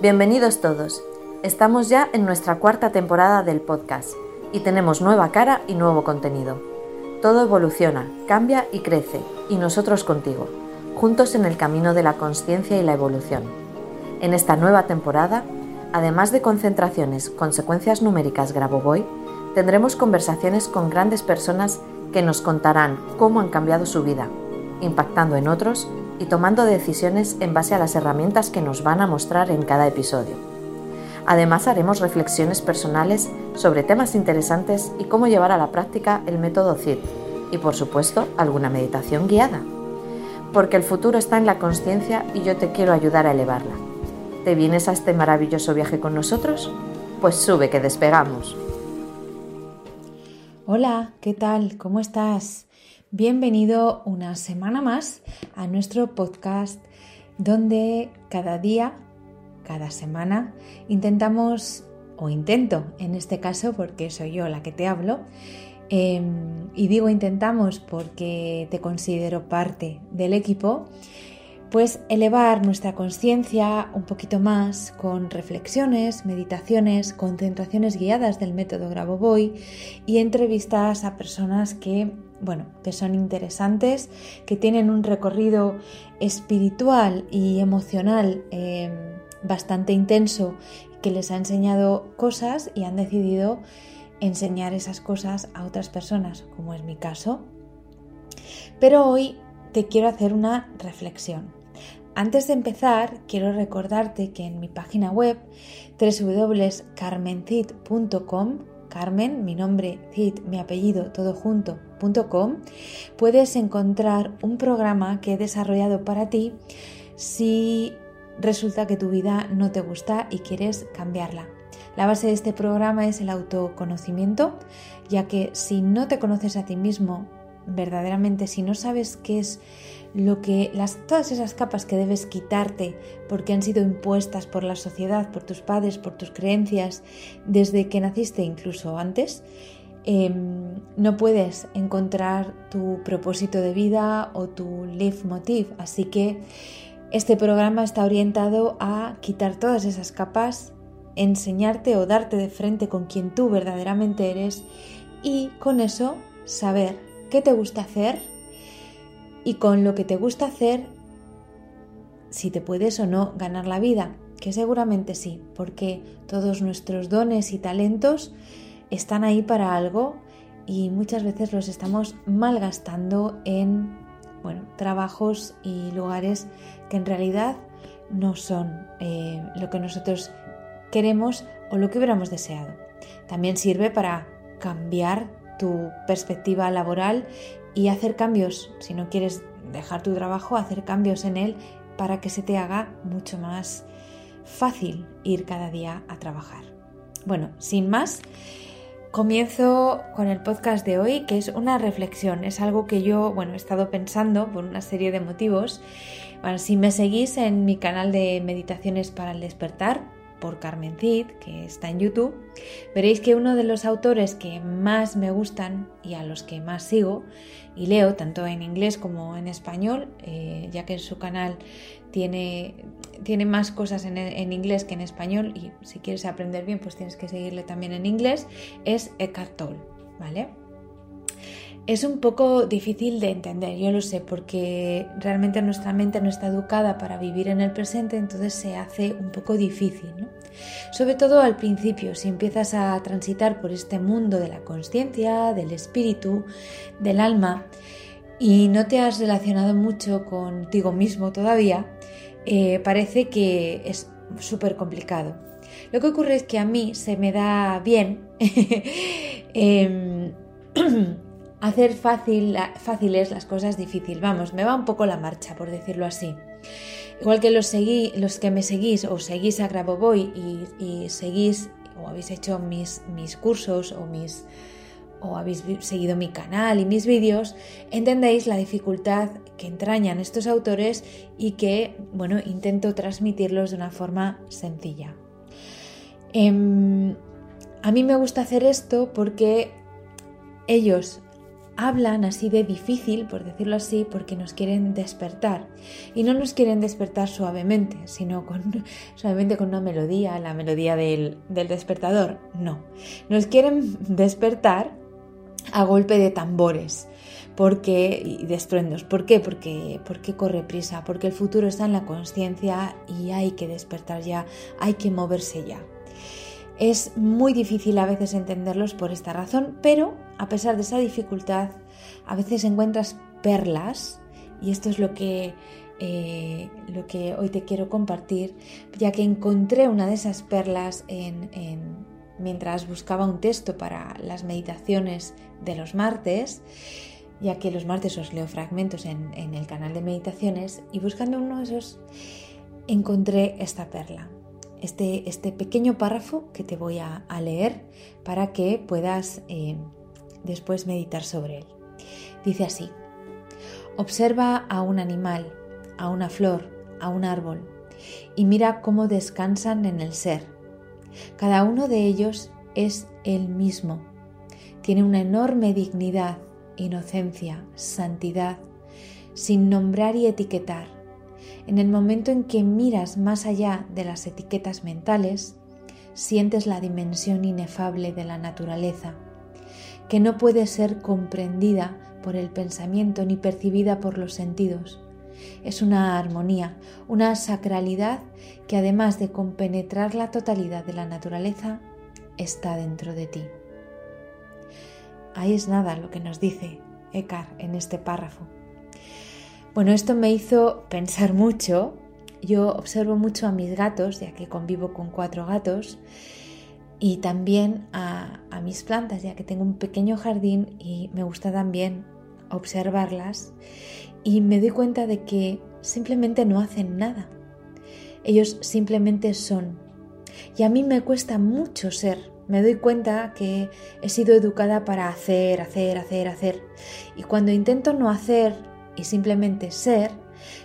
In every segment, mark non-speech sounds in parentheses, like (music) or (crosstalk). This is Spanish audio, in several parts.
Bienvenidos todos. Estamos ya en nuestra cuarta temporada del podcast y tenemos nueva cara y nuevo contenido. Todo evoluciona, cambia y crece, y nosotros contigo, juntos en el camino de la conciencia y la evolución. En esta nueva temporada, además de concentraciones, consecuencias numéricas Grabovoi, tendremos conversaciones con grandes personas que nos contarán cómo han cambiado su vida, impactando en otros y tomando decisiones en base a las herramientas que nos van a mostrar en cada episodio. Además haremos reflexiones personales sobre temas interesantes y cómo llevar a la práctica el método CID y por supuesto alguna meditación guiada. Porque el futuro está en la conciencia y yo te quiero ayudar a elevarla. ¿Te vienes a este maravilloso viaje con nosotros? Pues sube que despegamos. Hola, ¿qué tal? ¿Cómo estás? Bienvenido una semana más a nuestro podcast donde cada día, cada semana, intentamos, o intento en este caso porque soy yo la que te hablo, em, y digo intentamos porque te considero parte del equipo, pues elevar nuestra conciencia un poquito más con reflexiones, meditaciones, concentraciones guiadas del método Grabovoi y entrevistas a personas que, bueno, que son interesantes, que tienen un recorrido espiritual y emocional em, bastante intenso, que les ha enseñado cosas y han decidido enseñar esas cosas a otras personas, como es mi caso. Pero hoy te quiero hacer una reflexión. Antes de empezar, quiero recordarte que en mi página web www.carmencid.com, Carmen, mi nombre, Cid, mi apellido, todo puedes encontrar un programa que he desarrollado para ti si resulta que tu vida no te gusta y quieres cambiarla. La base de este programa es el autoconocimiento, ya que si no te conoces a ti mismo verdaderamente, si no sabes qué es lo que las todas esas capas que debes quitarte porque han sido impuestas por la sociedad, por tus padres, por tus creencias desde que naciste incluso antes, em, no puedes encontrar tu propósito de vida o tu life motive. Así que este programa está orientado a quitar todas esas capas, enseñarte o darte de frente con quien tú verdaderamente eres y con eso saber qué te gusta hacer y con lo que te gusta hacer si te puedes o no ganar la vida, que seguramente sí, porque todos nuestros dones y talentos están ahí para algo y muchas veces los estamos malgastando en bueno, trabajos y lugares que en realidad no son eh, lo que nosotros queremos o lo que hubiéramos deseado. También sirve para cambiar tu perspectiva laboral y hacer cambios, si no quieres dejar tu trabajo, hacer cambios en él para que se te haga mucho más fácil ir cada día a trabajar. Bueno, sin más, comienzo con el podcast de hoy, que es una reflexión, es algo que yo, bueno, he estado pensando por una serie de motivos. Bueno, si me seguís en mi canal de meditaciones para el despertar, por Carmen Cid, que está en YouTube, veréis que uno de los autores que más me gustan y a los que más sigo y leo, tanto en inglés como en español, eh, ya que en su canal tiene, tiene más cosas en, inglés que en español y si quieres aprender bien, pues tienes que seguirle también en inglés, es Eckhart Tolle, ¿vale? Es un poco difícil de entender, yo lo sé, porque realmente nuestra mente no está educada para vivir en el presente, entonces se hace un poco difícil, ¿no? Sobre todo al principio, si empiezas a transitar por este mundo de la conciencia, del espíritu, del alma, y no te has relacionado mucho contigo mismo todavía, eh, parece que es súper complicado. Lo que ocurre es que a mí se me da bien (laughs) eh, (clears throat) hacer fácil, fáciles las cosas difíciles. Vamos, me va un poco la marcha, por decirlo así. Igual que los, seguí, los que me seguís o seguís a Grabovoi y, seguís o habéis hecho mis, mis cursos o, mis, o habéis seguido mi canal y mis vídeos, entendéis la dificultad que entrañan estos autores y que, bueno, intento transmitirlos de una forma sencilla. Em, a mí me gusta hacer esto porque ellos hablan así de difícil, por decirlo así, porque nos quieren despertar. Y no nos quieren despertar suavemente, sino con, (laughs) suavemente con una melodía, la melodía del, del despertador. No, nos quieren (laughs) despertar a golpe de tambores porque, y de. ¿Por qué? Porque, porque corre prisa, porque el futuro está en la conciencia y hay que despertar ya, hay que moverse ya. Es muy difícil a veces entenderlos por esta razón, pero a pesar de esa dificultad, a veces encuentras perlas, y esto es lo que, eh, lo que hoy te quiero compartir, ya que encontré una de esas perlas en, mientras buscaba un texto para las meditaciones de los martes, ya que los martes os leo fragmentos en, en el canal de meditaciones, y buscando uno de esos encontré esta perla este, este pequeño párrafo que te voy a, leer para que puedas eh, después meditar sobre él. Dice así, observa a un animal, a una flor, a un árbol, y mira cómo descansan en el ser. Cada uno de ellos es el mismo. Tiene una enorme dignidad, inocencia, santidad, sin nombrar y etiquetar en el momento en que miras más allá de las etiquetas mentales, sientes la dimensión inefable de la naturaleza, que no puede ser comprendida por el pensamiento ni percibida por los sentidos. Es una armonía, una sacralidad que además de compenetrar la totalidad de la naturaleza, está dentro de ti. Ahí es nada lo que nos dice Eckhart en este párrafo. Bueno, esto me hizo pensar mucho. Yo observo mucho a mis gatos, ya que convivo con cuatro gatos, y también a, mis plantas, ya que tengo un pequeño jardín y me gusta también observarlas. Y me doy cuenta de que simplemente no hacen nada. Ellos simplemente son. Y a mí me cuesta mucho ser. Me doy cuenta que he sido educada para hacer, hacer, hacer, hacer. Y cuando intento no hacer y simplemente ser,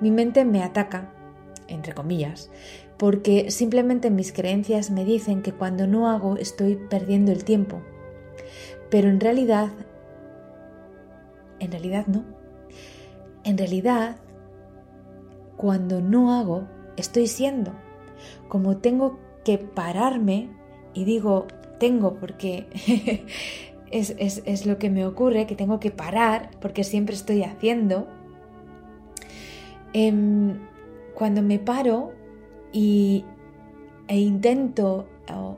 mi mente me ataca, entre comillas, porque simplemente mis creencias me dicen que cuando no hago estoy perdiendo el tiempo. Pero en realidad, en realidad no. En realidad, cuando no hago, estoy siendo. Como tengo que pararme, y digo tengo porque (laughs) es, lo que me ocurre, que tengo que parar porque siempre estoy haciendo. Em, cuando me paro y, e intento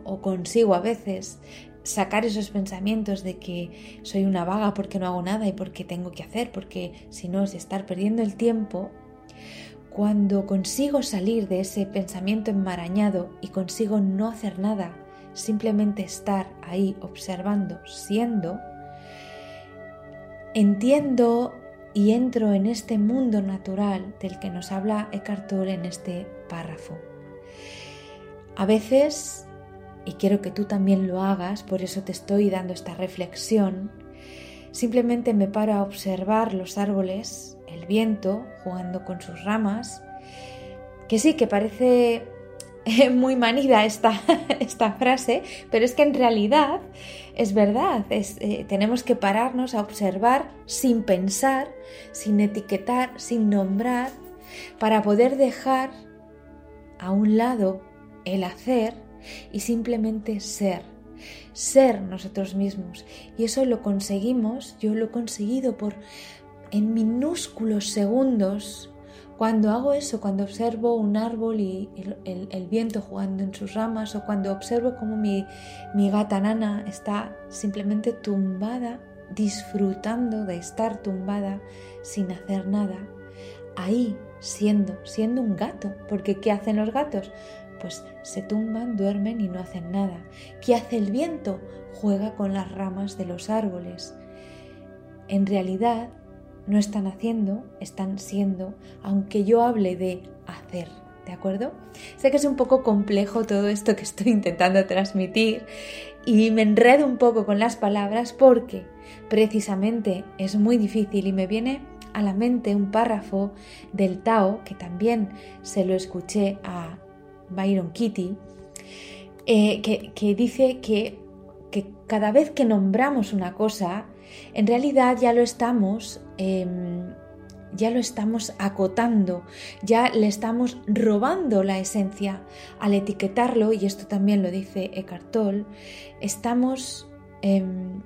o, consigo a veces sacar esos pensamientos de que soy una vaga porque no hago nada y porque tengo que hacer, porque si no es estar perdiendo el tiempo, cuando consigo salir de ese pensamiento enmarañado y consigo no hacer nada simplemente estar ahí observando, siendo, entiendo y entro en este mundo natural del que nos habla Eckhart Tolle en este párrafo. A veces, y quiero que tú también lo hagas, por eso te estoy dando esta reflexión, simplemente me paro a observar los árboles, el viento jugando con sus ramas, que sí, que parece (laughs) muy manida esta, (laughs) esta frase, pero es que en realidad es verdad, eh, tenemos que pararnos a observar sin pensar, sin etiquetar, sin nombrar, para poder dejar a un lado el hacer y simplemente ser, ser nosotros mismos. Y eso lo conseguimos, yo lo he conseguido por en minúsculos segundos cuando hago eso, cuando observo un árbol y el, viento jugando en sus ramas o cuando observo cómo mi, mi gata nana está simplemente tumbada, disfrutando de estar tumbada sin hacer nada, ahí siendo, siendo un gato, porque ¿qué hacen los gatos? Pues se tumban, duermen y no hacen nada. ¿Qué hace el viento? Juega con las ramas de los árboles. En realidad, no están haciendo, están siendo, aunque yo hable de hacer, ¿de acuerdo? Sé que es un poco complejo todo esto que estoy intentando transmitir y me enredo un poco con las palabras porque precisamente es muy difícil y me viene a la mente un párrafo del Tao que también se lo escuché a Byron Kitty, eh, que, dice que, que cada vez que nombramos una cosa, en realidad ya lo estamos em, ya lo estamos acotando, ya le estamos robando la esencia al etiquetarlo, y esto también lo dice Eckhart Tolle, estamos, em,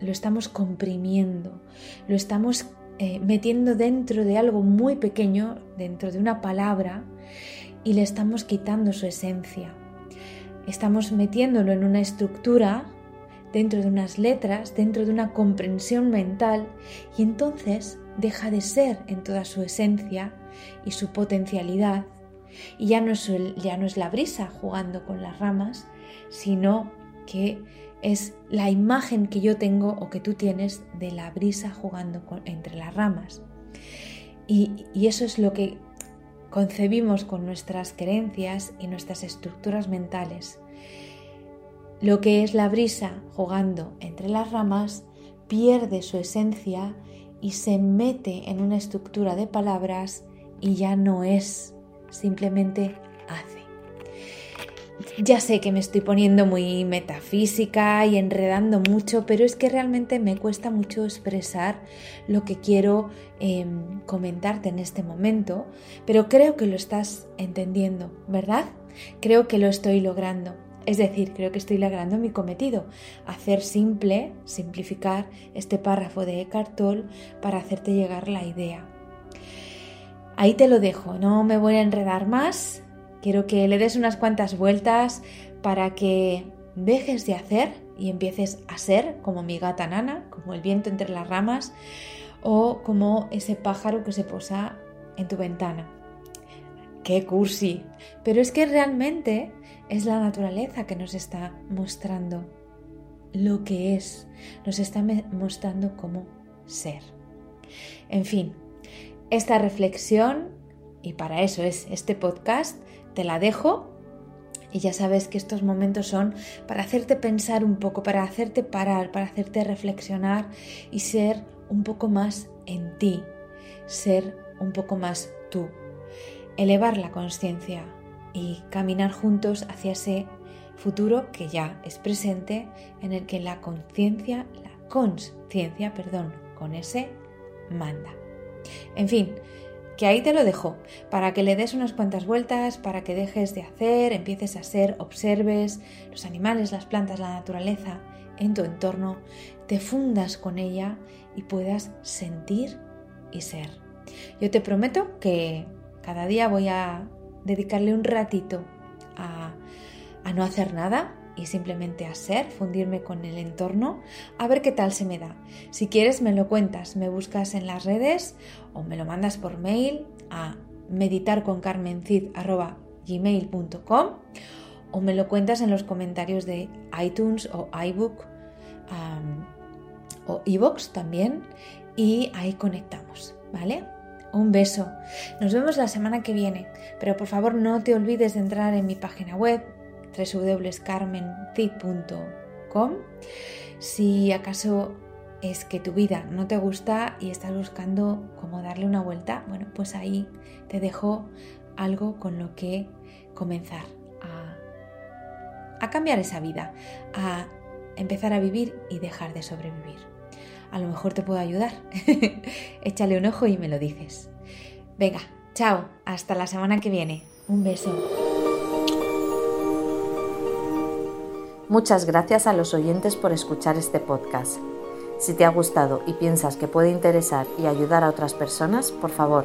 lo estamos comprimiendo, lo estamos eh, metiendo dentro de algo muy pequeño, dentro de una palabra, y le estamos quitando su esencia. Estamos metiéndolo en una estructura, dentro de unas letras, dentro de una comprensión mental, y entonces deja de ser en toda su esencia y su potencialidad, y ya no es, ya no es la brisa jugando con las ramas, sino que es la imagen que yo tengo o que tú tienes de la brisa jugando entre las ramas. Y, y eso es lo que concebimos con nuestras creencias y nuestras estructuras mentales. Lo que es la brisa jugando entre las ramas pierde su esencia y se mete en una estructura de palabras y ya no es, simplemente hace. Ya sé que me estoy poniendo muy metafísica y enredando mucho, pero es que realmente me cuesta mucho expresar lo que quiero em, comentarte en este momento, pero creo que lo estás entendiendo, ¿verdad? Creo que lo estoy logrando. Es decir, creo que estoy logrando mi cometido, hacer simple, simplificar este párrafo de Eckhart Tolle para hacerte llegar la idea. Ahí te lo dejo, no me voy a enredar más, quiero que le des unas cuantas vueltas para que dejes de hacer y empieces a ser como mi gata nana, como el viento entre las ramas o como ese pájaro que se posa en tu ventana. ¡Qué cursi! Pero es que realmente es la naturaleza que nos está mostrando lo que es, nos está mostrando cómo ser. En fin, esta reflexión, y para eso es este podcast, te la dejo. Y ya sabes que estos momentos son para hacerte pensar un poco, para hacerte parar, para hacerte reflexionar y ser un poco más en ti, ser un poco más tú, elevar la conciencia, y caminar juntos hacia ese futuro que ya es presente en el que la conciencia, la conciencia, perdón, con ese manda. En fin, que ahí te lo dejo, para que le des unas cuantas vueltas, para que dejes de hacer, empieces a ser, observes los animales, las plantas, la naturaleza en tu entorno, te fundas con ella y puedas sentir y ser. Yo te prometo que cada día voy a dedicarle un ratito a, no hacer nada y simplemente a ser, fundirme con el entorno, a ver qué tal se me da. Si quieres me lo cuentas, me buscas en las redes o me lo mandas por mail a meditarconcarmencid.gmail.com o me lo cuentas en los comentarios de iTunes o iBook o iBox también y ahí conectamos, ¿vale? Un beso. Nos vemos la semana que viene, pero por favor no te olvides de entrar en mi página web www.carmencid.com si acaso es que tu vida no te gusta y estás buscando cómo darle una vuelta, bueno, pues ahí te dejo algo con lo que comenzar a cambiar esa vida, a empezar a vivir y dejar de sobrevivir a lo mejor te puedo ayudar. (laughs) Échale un ojo y me lo dices. Venga, chao, hasta la semana que viene. Un beso. Muchas gracias a los oyentes por escuchar este podcast. Si te ha gustado y piensas que puede interesar y ayudar a otras personas, por favor,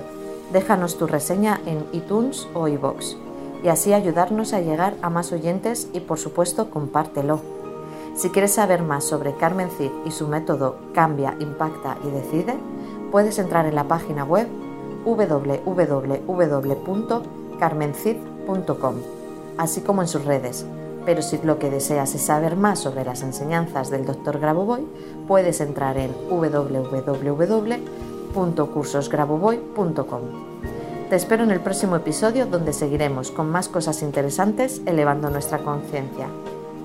déjanos tu reseña en iTunes o iVoox y así ayudarnos a llegar a más oyentes y por supuesto compártelo. Si quieres saber más sobre Carmen Cid y su método Cambia, Impacta y Decide, puedes entrar en la página web www.carmencid.com, así como en sus redes. Pero si lo que deseas es saber más sobre las enseñanzas del Dr. Grabovoi, puedes entrar en www.cursosgrabovoi.com. Te espero en el próximo episodio donde seguiremos con más cosas interesantes elevando nuestra conciencia.